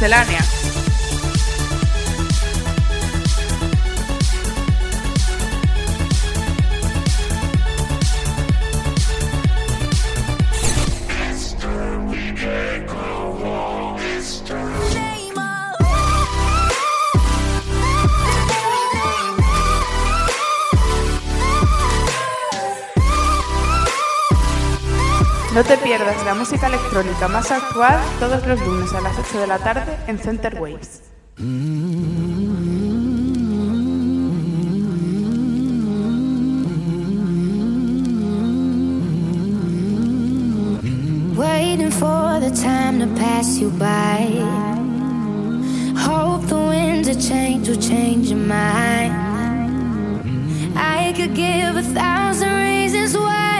Miscelánea. La música electrónica más actual todos los lunes a las 8 de la tarde en Center Waves. Waiting for the time to pass you by. Hope the winds of change will change your mind. I could give a thousand reasons why,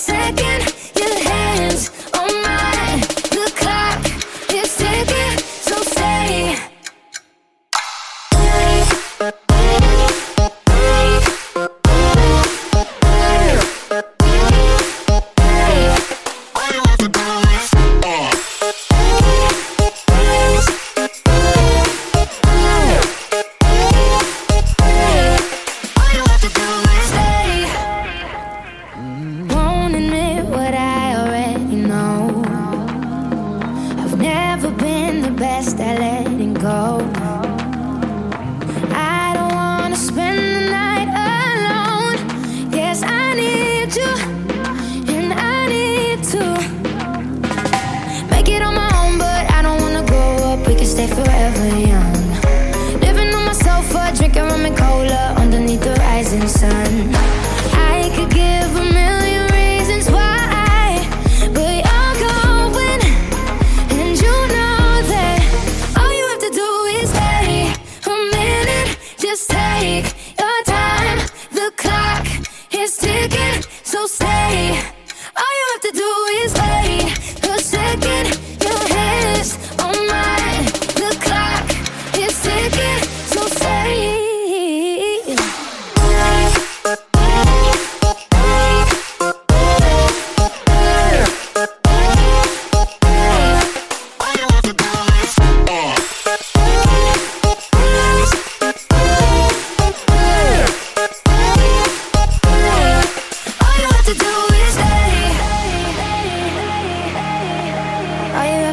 second.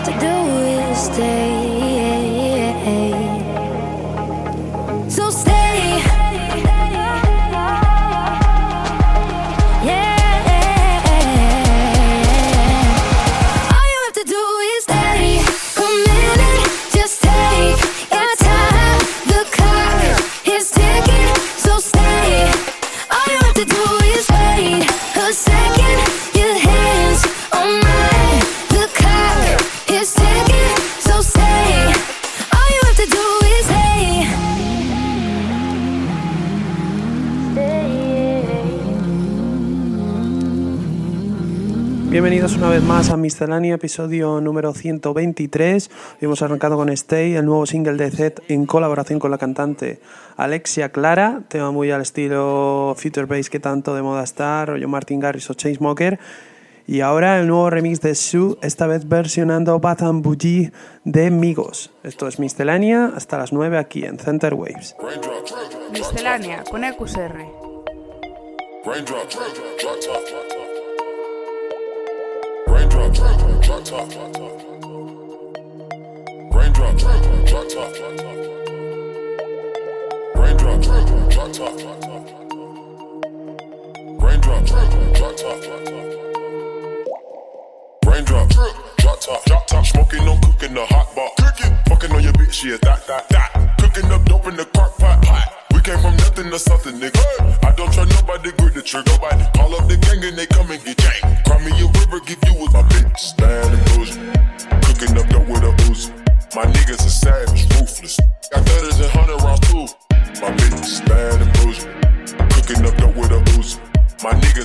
To do is stay. una vez más a Miscelánea, episodio número 123. Hoy hemos arrancado con Stay, el nuevo single de Zed en colaboración con la cantante Alexia Clara, tema muy al estilo Future Bass que tanto de moda está, rollo Martin Garrix o Chainsmoker. Y ahora el nuevo remix de Sue, esta vez versionando Bath and Bougie de Migos. Esto es Miscelánea, hasta las 9 aquí en Center Waves. Miscelánea con EQSR. Raindrop, drop top. Raindrop, drop top. Raindrop, drop top. Raindrop, drop top. Raindrop, drop top. Drop top, smoking on cooking the hot bar. Cooking, fucking on your bitch, yeah, that, that, that. Cooking up dope in the crock pot. pot came from nothing to something, nigga. I don't try nobody, grip the trigger. Nobody call up the gang and they come and get gang. Cry me a river, give you with my bitch. Stand and boozing. Cooking up dope with a Uzi. My niggas are savage, ruthless. Got thudders and hundred rounds too. My bitch is bad and bougie. Cooking up dope with a Uzi. My niggas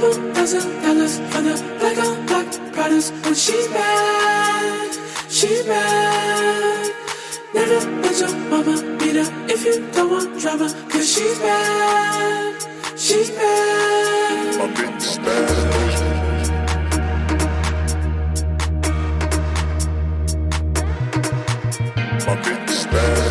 Double thousand dollars on the black on black products. When she's bad, she's bad. Never let your mama beat her if you don't want drama. Cause she's bad, she's bad. My bitch bad. My bitch bad.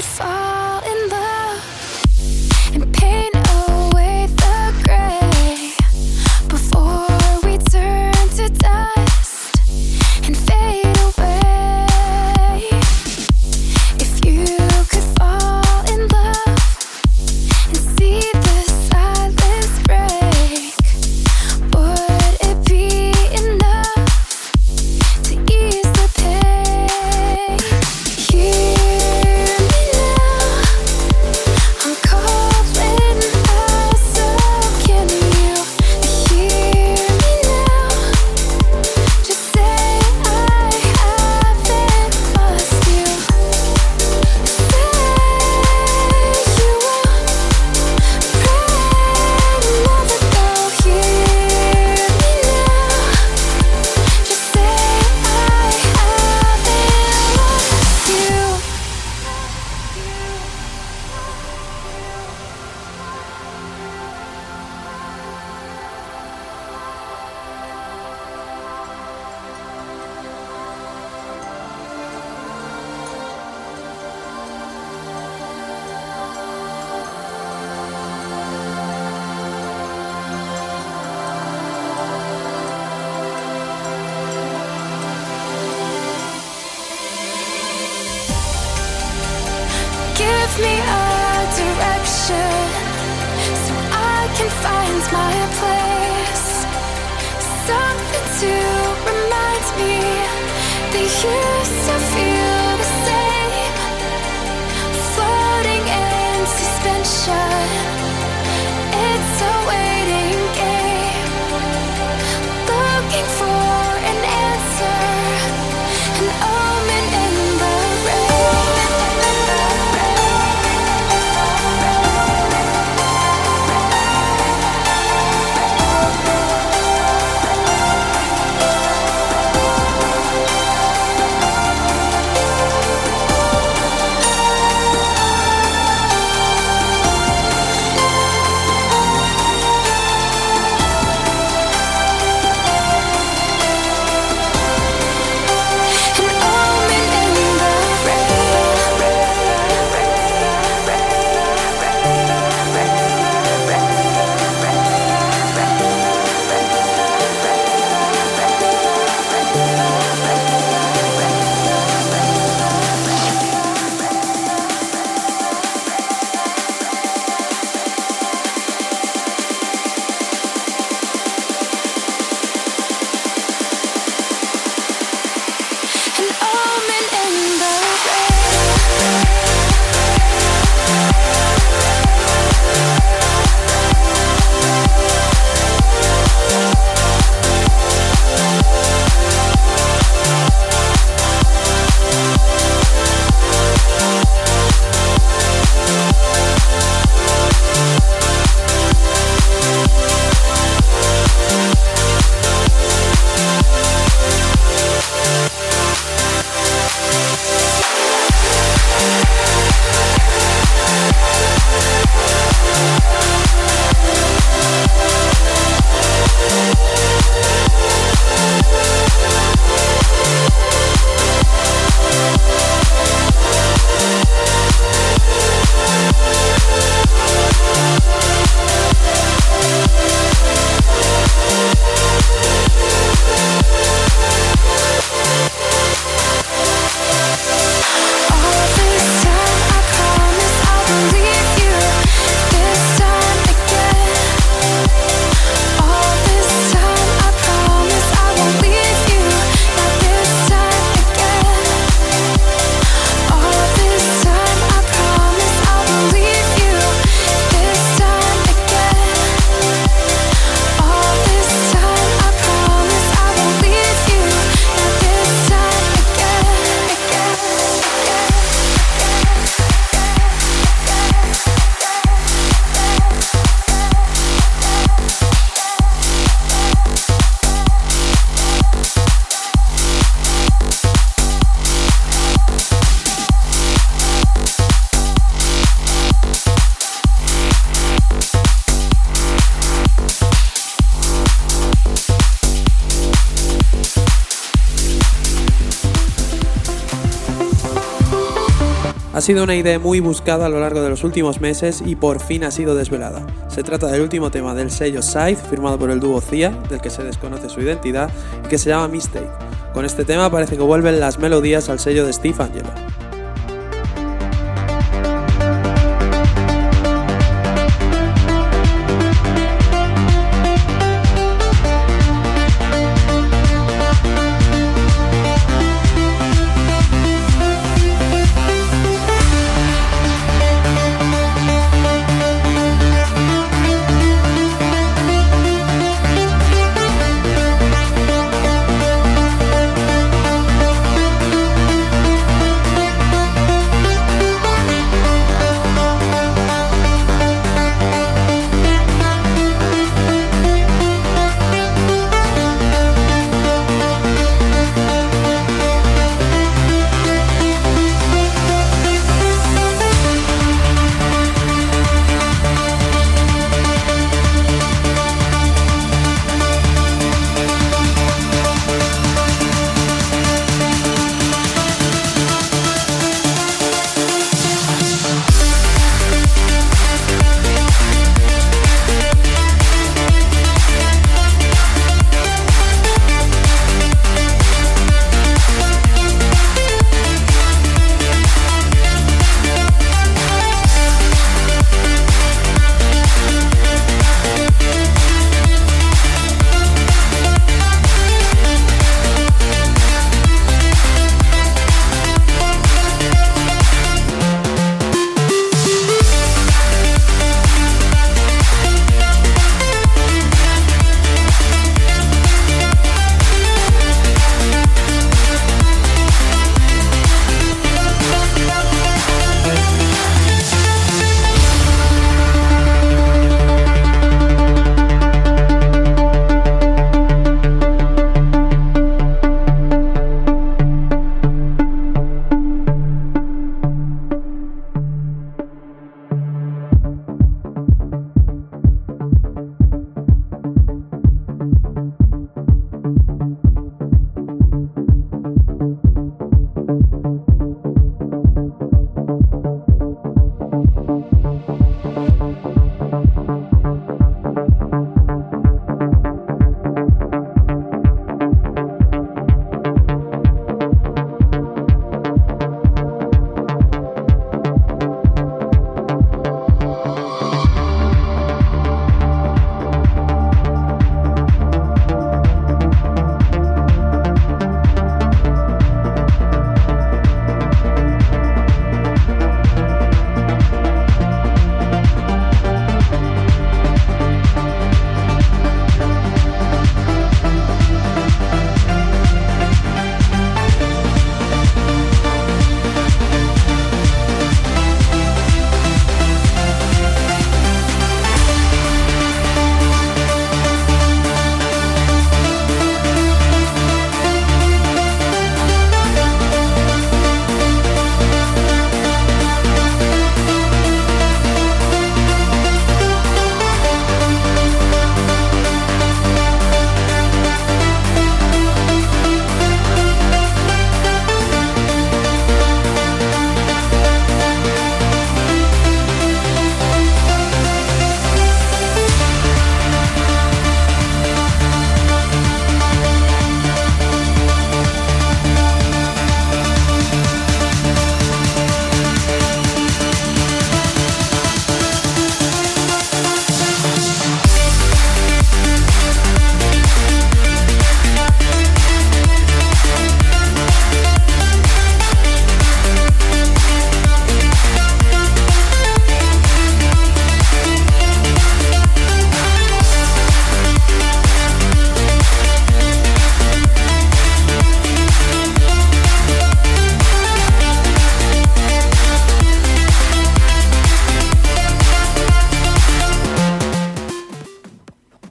Could fall Ha sido una idea muy buscada a lo largo de los últimos meses y por fin ha sido desvelada. Se trata del último tema del sello Scythe, firmado por el dúo Cia, del que se desconoce su identidad, que se llama Mistake. Con este tema parece que vuelven las melodías al sello de Steve Angelo.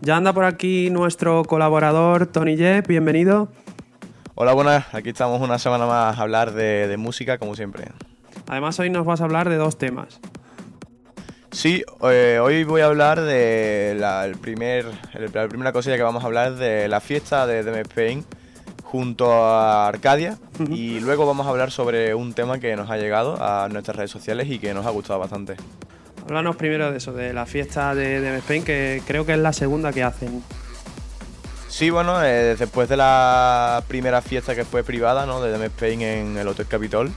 Ya anda por aquí nuestro colaborador Tony Jeff, bienvenido. Hola, buenas. Aquí estamos una semana más a hablar de, de música, como siempre. Además hoy nos vas a hablar de dos temas. Sí, eh, hoy voy a hablar de la, el primer, el- la primera cosilla que vamos a hablar de la fiesta de DM Spain, junto a Arcadia y luego vamos a hablar sobre un tema que nos ha llegado a nuestras redes sociales y que nos ha gustado bastante. Háblanos primero de eso, de la fiesta de, de Spain, que creo que es la segunda que hacen. Sí, bueno, eh, después de la primera fiesta que fue privada, ¿no? De Dem Spain en el Hotel Capitol,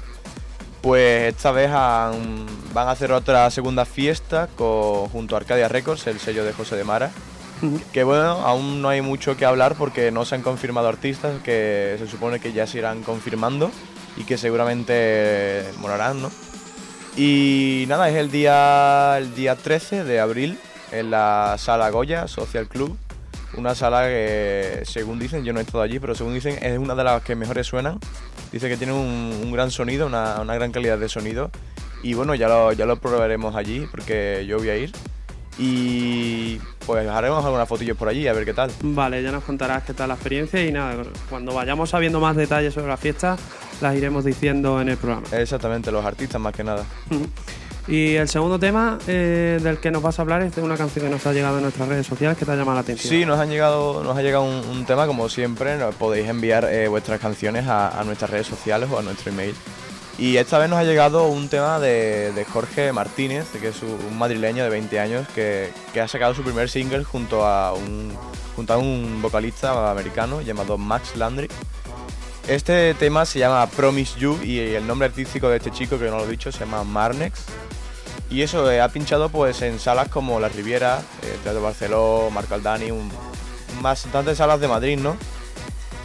pues esta vez han- van a hacer otra segunda fiesta con, junto a Arcadia Records, el sello de José de Mara. Que bueno, aún no hay mucho que hablar porque no se han confirmado artistas que se supone que ya se irán confirmando y que seguramente molarán, ¿no? Y nada, es el día, el día 13 de abril en la sala Goya Social Club. Una sala que, según dicen, yo no he estado allí, pero según dicen, es una de las que mejores suenan. Dice que tiene un, un gran sonido, una, una gran calidad de sonido. Y bueno, ya lo, ya lo probaremos allí porque yo voy a ir. Y pues haremos algunas fotillos por allí a ver qué tal. Vale, ya nos contarás qué tal la experiencia y nada, cuando vayamos sabiendo más detalles sobre la fiesta, las iremos diciendo en el programa. Exactamente, los artistas más que nada. Y el segundo tema eh, del que nos vas a hablar es de una canción que nos ha llegado en nuestras redes sociales que te ha llamado la atención. Sí, nos, han llegado, nos ha llegado un, un tema, como siempre, nos podéis enviar eh, vuestras canciones a, a nuestras redes sociales o a nuestro email. Y esta vez nos ha llegado un tema de, de Jorge Martínez, que es un madrileño de 20 años, que, que ha sacado su primer single junto a un, junto a un vocalista americano llamado Max Landry. Este tema se llama Promise You y el nombre artístico de este chico, que no lo he dicho, se llama Marnex. Y eso eh, ha pinchado pues en salas como La Riviera, eh, Teatro Barceló, Marco Aldani, un, bastantes salas de Madrid, ¿no?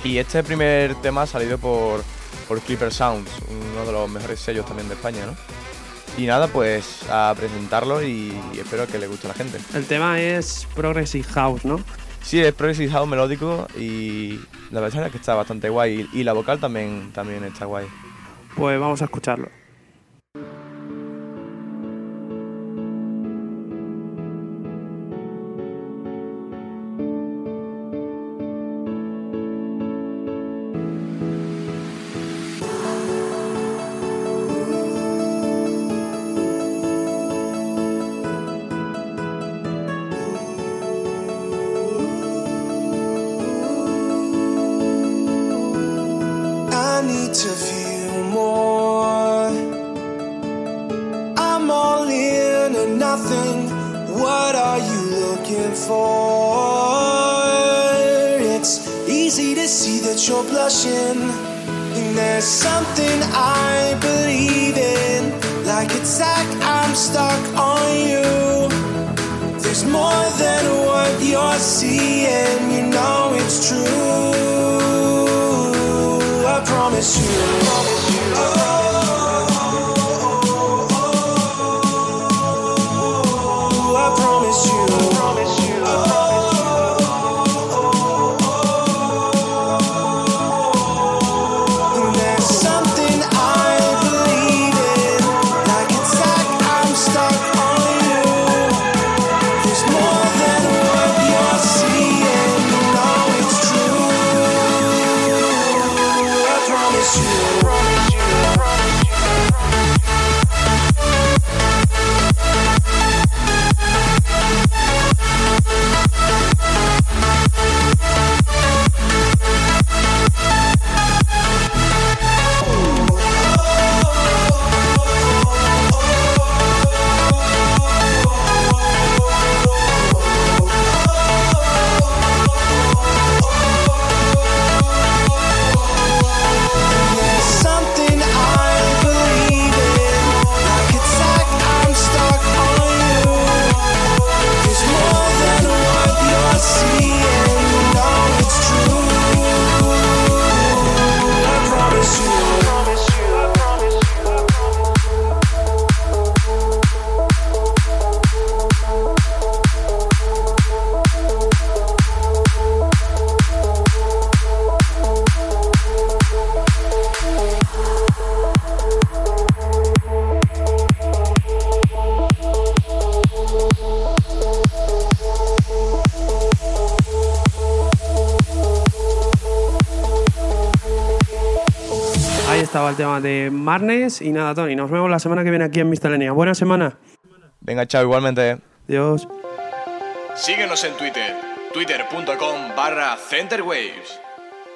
Y este primer tema ha salido por, por Clipper Sounds, uno de los mejores sellos también de España, ¿no? Y nada, pues a presentarlo y, espero que le guste a la gente. El tema es Progressive House, ¿no? Sí, es Progressive House melódico y la verdad es que está bastante guay. Y, y la vocal también, también está guay. Pues vamos a escucharlo. Tema de Marnes y nada, Tony. Nos vemos la semana que viene aquí en Miscelánea. Buena semana. Venga, chao, igualmente. Adiós. Síguenos en Twitter, twitter.com barra centerwaves.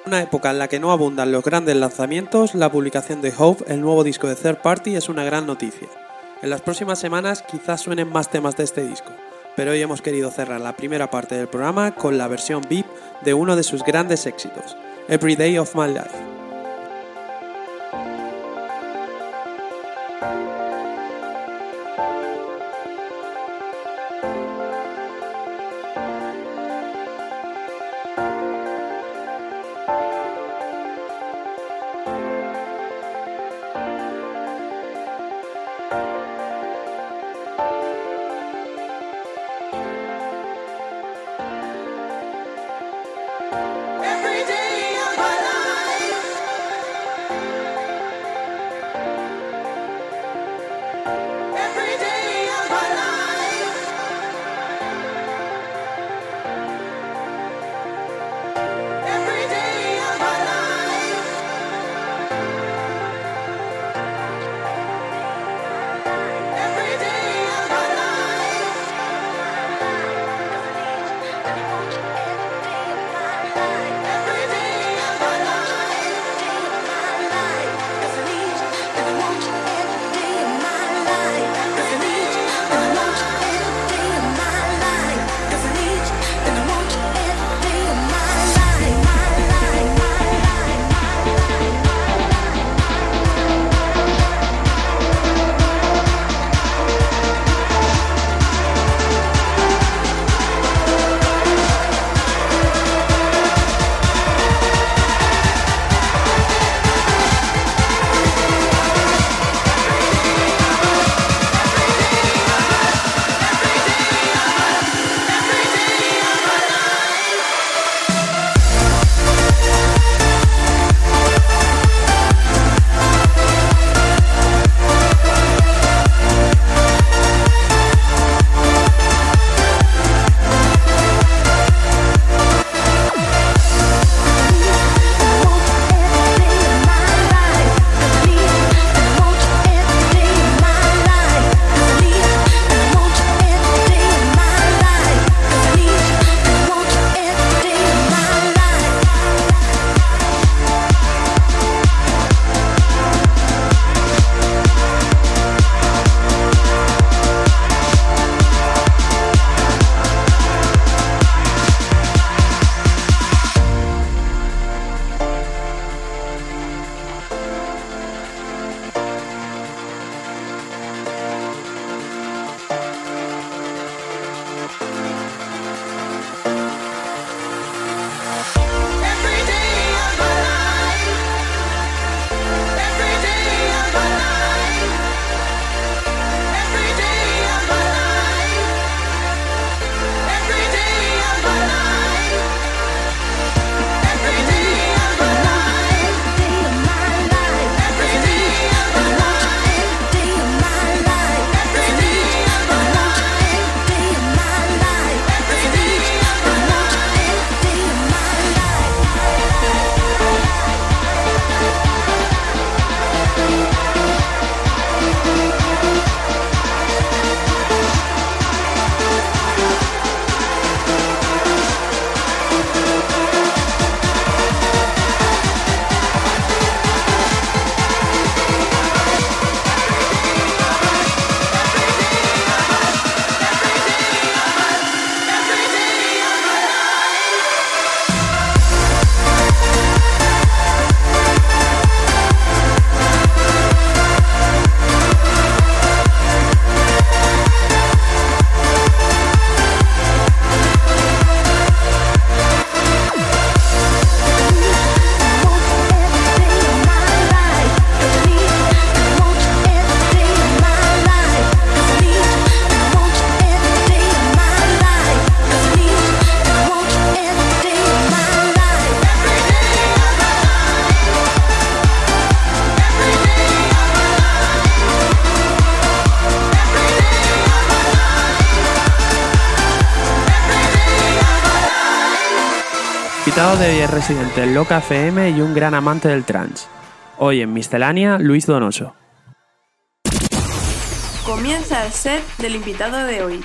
una época en la que no abundan los grandes lanzamientos, la publicación de Hope, el nuevo disco de Third Party, es una gran noticia. En las próximas semanas quizás suenen más temas de este disco, pero hoy hemos querido cerrar la primera parte del programa con la versión VIP de uno de sus grandes éxitos, Every Day of My Life. Residente en Loca FM y un gran amante del trance. Hoy en Miscelánea, Luis Donoso. Comienza el set del invitado de hoy.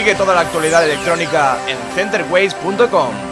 Sigue toda la actualidad electrónica en centerways.com.